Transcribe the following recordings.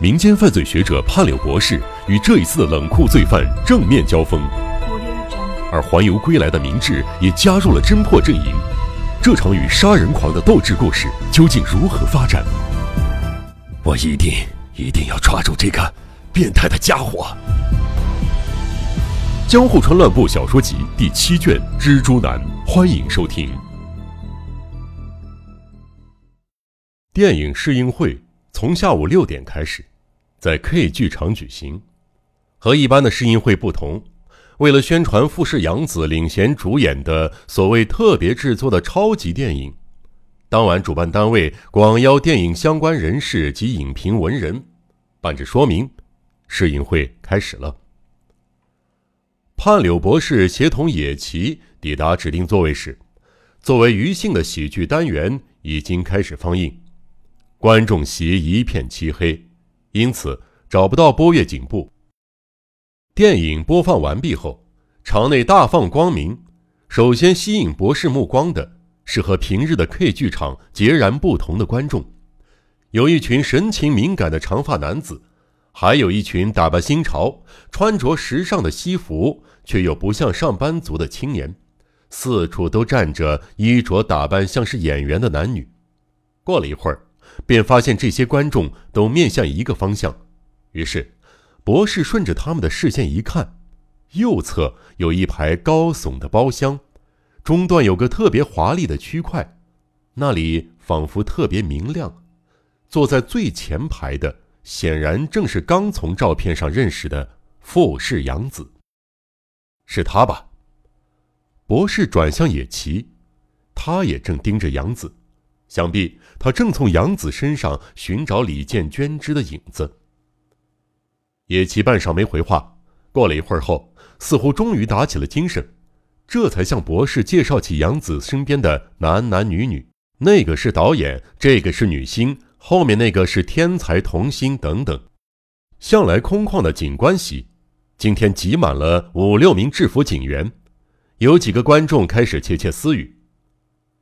民间犯罪学者潘柳博士与这一次的冷酷罪犯正面交锋，而环游归来的明智也加入了侦破阵营。这场与杀人狂的斗智故事究竟如何发展？我一定一定要抓住这个变态的家伙！《江户川乱步小说集》第七卷《蜘蛛男》，欢迎收听。电影试映会从下午六点开始，在 K 剧场举行。和一般的试映会不同，为了宣传富士洋子领衔主演的所谓特别制作的超级电影，当晚主办单位广邀电影相关人士及影评文人，办着说明。试映会开始了。盼柳博士协同野崎抵达指定座位时，作为余兴的喜剧单元已经开始放映。观众席一片漆黑，因此找不到波月警部。电影播放完毕后，场内大放光明。首先吸引博士目光的是和平日的 K 剧场截然不同的观众，有一群神情敏感的长发男子，还有一群打扮新潮、穿着时尚的西服却又不像上班族的青年，四处都站着衣着打扮像是演员的男女。过了一会儿。便发现这些观众都面向一个方向，于是，博士顺着他们的视线一看，右侧有一排高耸的包厢，中段有个特别华丽的区块，那里仿佛特别明亮。坐在最前排的显然正是刚从照片上认识的富士洋子，是他吧？博士转向野崎，他也正盯着杨子。想必他正从杨子身上寻找李建捐之的影子。野崎半晌没回话，过了一会儿后，似乎终于打起了精神，这才向博士介绍起杨子身边的男男女女，那个是导演，这个是女星，后面那个是天才童星等等。向来空旷的警官席，今天挤满了五六名制服警员，有几个观众开始窃窃私语。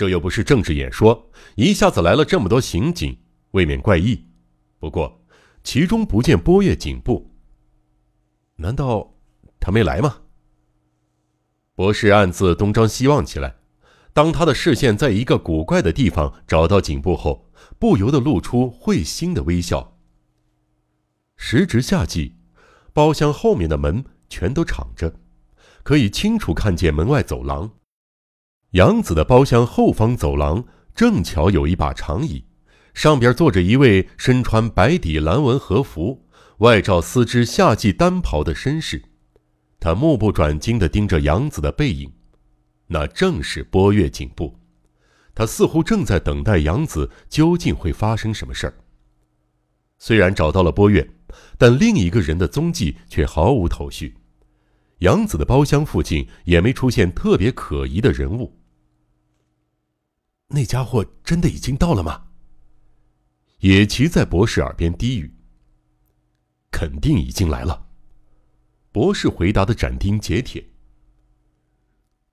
这又不是政治演说，一下子来了这么多刑警，未免怪异。不过，其中不见波月警部，难道他没来吗？博士暗自东张西望起来。当他的视线在一个古怪的地方找到警部后，不由得露出会心的微笑。时值夏季，包厢后面的门全都敞着，可以清楚看见门外走廊。杨子的包厢后方走廊正巧有一把长椅，上边坐着一位身穿白底蓝纹和服、外罩丝织夏季单袍的绅士。他目不转睛地盯着杨子的背影，那正是波月警部。他似乎正在等待杨子究竟会发生什么事儿。虽然找到了波月，但另一个人的踪迹却毫无头绪。杨子的包厢附近也没出现特别可疑的人物。那家伙真的已经到了吗？野崎在博士耳边低语：“肯定已经来了。”博士回答的斩钉截铁。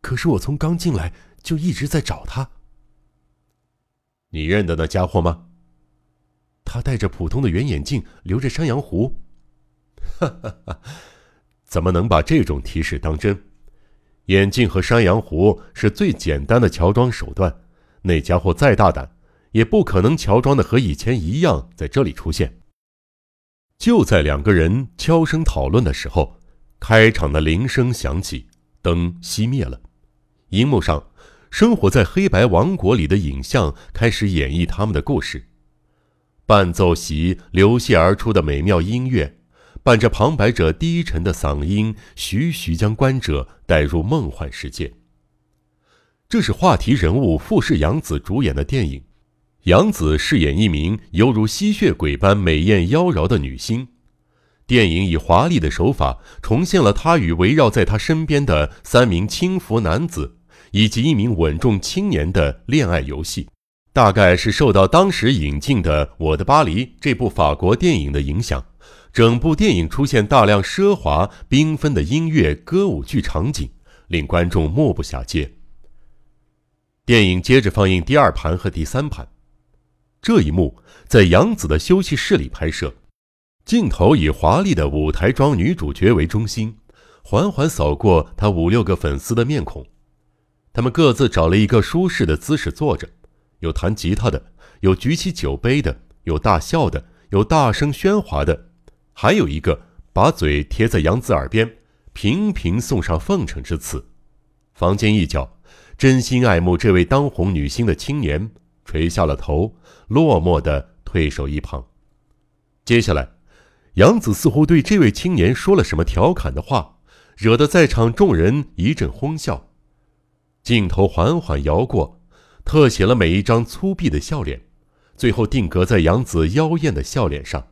可是我从刚进来就一直在找他。你认得那家伙吗？他戴着普通的圆眼镜，留着山羊胡。哈哈哈！怎么能把这种提示当真？眼镜和山羊胡是最简单的乔装手段。那家伙再大胆，也不可能乔装的和以前一样在这里出现。就在两个人悄声讨论的时候，开场的铃声响起，灯熄灭了，荧幕上生活在黑白王国里的影像开始演绎他们的故事。伴奏席流泻而出的美妙音乐，伴着旁白者低沉的嗓音，徐徐将观者带入梦幻世界。这是话题人物富士杨子主演的电影，杨子饰演一名犹如吸血鬼般美艳妖娆的女星。电影以华丽的手法重现了她与围绕在她身边的三名轻浮男子以及一名稳重青年的恋爱游戏。大概是受到当时引进的《我的巴黎》这部法国电影的影响，整部电影出现大量奢华缤纷的音乐、歌舞剧场景，令观众目不暇接。电影接着放映第二盘和第三盘，这一幕在杨子的休息室里拍摄。镜头以华丽的舞台装女主角为中心，缓缓扫过她五六个粉丝的面孔。他们各自找了一个舒适的姿势坐着，有弹吉他的，有举起酒杯的，有大笑的，有大声喧哗的，还有一个把嘴贴在杨子耳边，频频送上奉承之词。房间一角，真心爱慕这位当红女星的青年垂下了头，落寞地退守一旁。接下来，杨子似乎对这位青年说了什么调侃的话，惹得在场众人一阵哄笑。镜头缓缓摇过，特写了每一张粗鄙的笑脸，最后定格在杨子妖艳的笑脸上。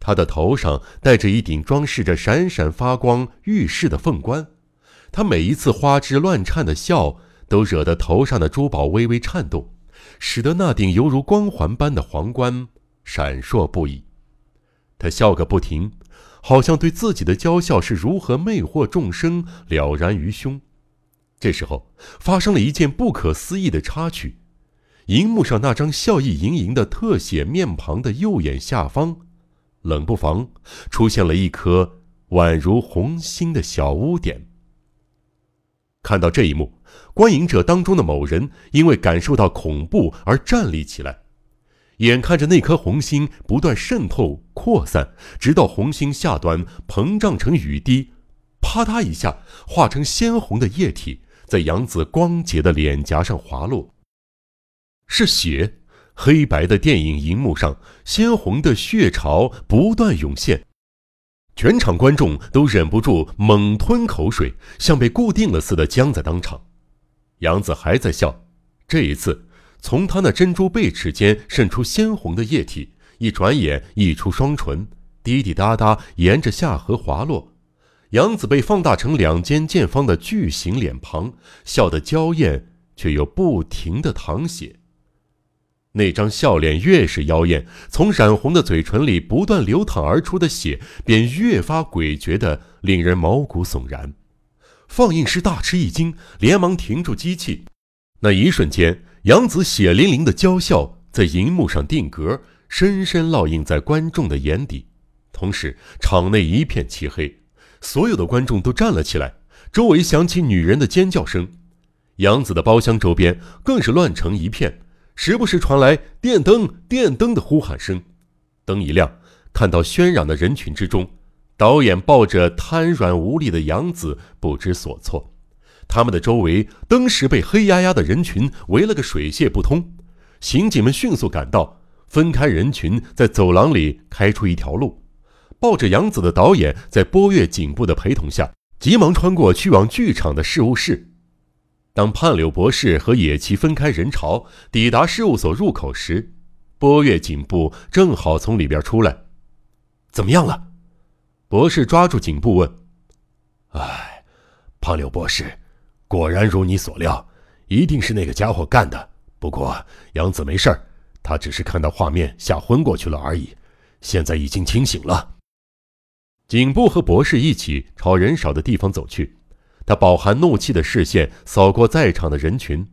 她的头上戴着一顶装饰着闪闪发光玉饰的凤冠，她每一次花枝乱颤的笑，都惹得头上的珠宝微微颤动，使得那顶犹如光环般的皇冠闪烁不已。他笑个不停，好像对自己的娇笑是如何魅惑众生了然于胸。这时候，发生了一件不可思议的插曲：荧幕上那张笑意盈盈的特写面庞的右眼下方，冷不防出现了一颗宛如红星的小污点。看到这一幕，观影者当中的某人因为感受到恐怖而站立起来，眼看着那颗红星不断渗透扩散，直到红星下端膨胀成雨滴，啪嗒一下化成鲜红的液体。在杨子光洁的脸颊上滑落，是血。黑白的电影荧幕上，鲜红的血潮不断涌现，全场观众都忍不住猛吞口水，像被固定了似的僵在当场。杨子还在笑，这一次从他那珍珠贝齿间渗出鲜红的液体，一转眼溢出双唇，滴滴答答沿着下颌滑落。杨子被放大成两间见方的巨型脸庞，笑得娇艳，却又不停的淌血。那张笑脸越是妖艳，从染红的嘴唇里不断流淌而出的血便越发诡谲的令人毛骨悚然。放映师大吃一惊，连忙停住机器。那一瞬间，杨子血淋淋的娇笑在银幕上定格，深深烙印在观众的眼底。同时，场内一片漆黑。所有的观众都站了起来，周围响起女人的尖叫声，杨子的包厢周边更是乱成一片，时不时传来“电灯，电灯”的呼喊声。灯一亮，看到喧嚷的人群之中，导演抱着瘫软无力的杨子不知所措。他们的周围登时被黑压压的人群围了个水泄不通，刑警们迅速赶到，分开人群，在走廊里开出一条路。抱着杨子的导演在波月警部的陪同下，急忙穿过去往剧场的事务室。当判柳博士和野崎分开人潮，抵达事务所入口时，波月警部正好从里边出来。怎么样了？博士抓住颈部问。哎，胖柳博士，果然如你所料，一定是那个家伙干的。不过杨子没事儿，他只是看到画面吓昏过去了而已，现在已经清醒了。颈部和博士一起朝人少的地方走去，他饱含怒气的视线扫过在场的人群，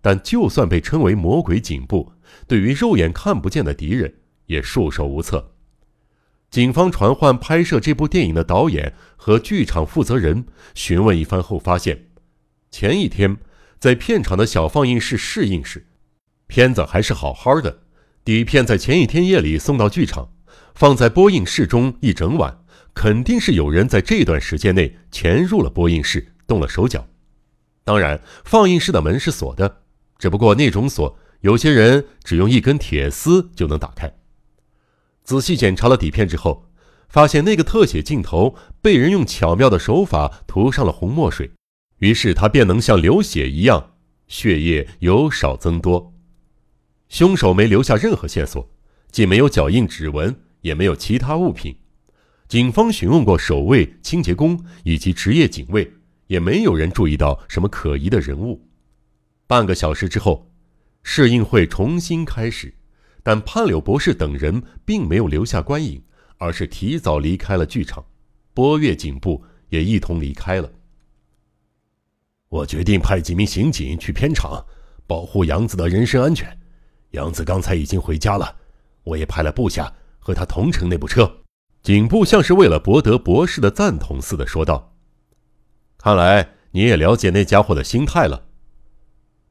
但就算被称为魔鬼颈部，对于肉眼看不见的敌人也束手无策。警方传唤拍摄这部电影的导演和剧场负责人，询问一番后发现，前一天在片场的小放映室试映时，片子还是好好的，底片在前一天夜里送到剧场，放在播映室中一整晚。肯定是有人在这段时间内潜入了播映室，动了手脚。当然，放映室的门是锁的，只不过那种锁，有些人只用一根铁丝就能打开。仔细检查了底片之后，发现那个特写镜头被人用巧妙的手法涂上了红墨水，于是他便能像流血一样，血液由少增多。凶手没留下任何线索，既没有脚印、指纹，也没有其他物品。警方询问过守卫、清洁工以及职业警卫，也没有人注意到什么可疑的人物。半个小时之后，试映会重新开始，但潘柳博士等人并没有留下观影，而是提早离开了剧场。波月警部也一同离开了。我决定派几名刑警去片场，保护杨子的人身安全。杨子刚才已经回家了，我也派了部下。和他同乘那部车。警部像是为了博得博士的赞同似的说道：“看来你也了解那家伙的心态了。”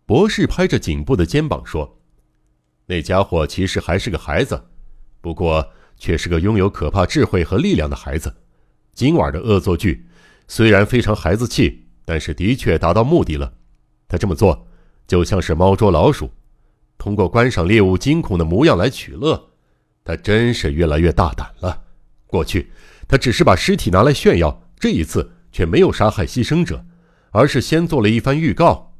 博士拍着颈部的肩膀说：“那家伙其实还是个孩子，不过却是个拥有可怕智慧和力量的孩子。今晚的恶作剧虽然非常孩子气，但是的确达到目的了。他这么做就像是猫捉老鼠，通过观赏猎物惊恐的模样来取乐。他真是越来越大胆了。过去他只是把尸体拿来炫耀，这一次却没有杀害牺牲者，而是先做了一番预告。”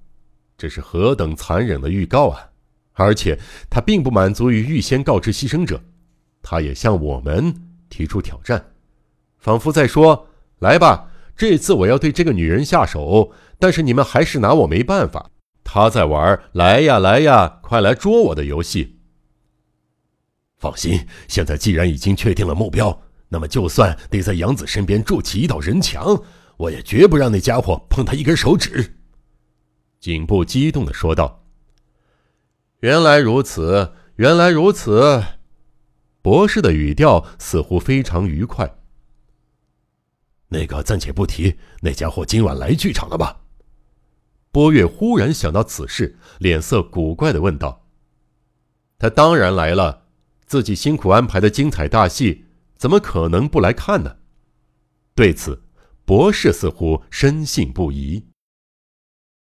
这是何等残忍的预告啊！而且他并不满足于预先告知牺牲者，他也向我们提出挑战，仿佛在说：“来吧，这次我要对这个女人下手，但是你们还是拿我没办法。他在玩来呀来呀，快来捉我的游戏。”放心，现在既然已经确定了目标，那么就算得在杨子身边筑起一道人墙，我也绝不让那家伙碰他一根手指。颈部激动的说道：“原来如此，原来如此。”博士的语调似乎非常愉快。那个暂且不提，那家伙今晚来剧场了吧？波月忽然想到此事，脸色古怪的问道：“他当然来了，自己辛苦安排的精彩大戏，怎么可能不来看呢？”对此，博士似乎深信不疑。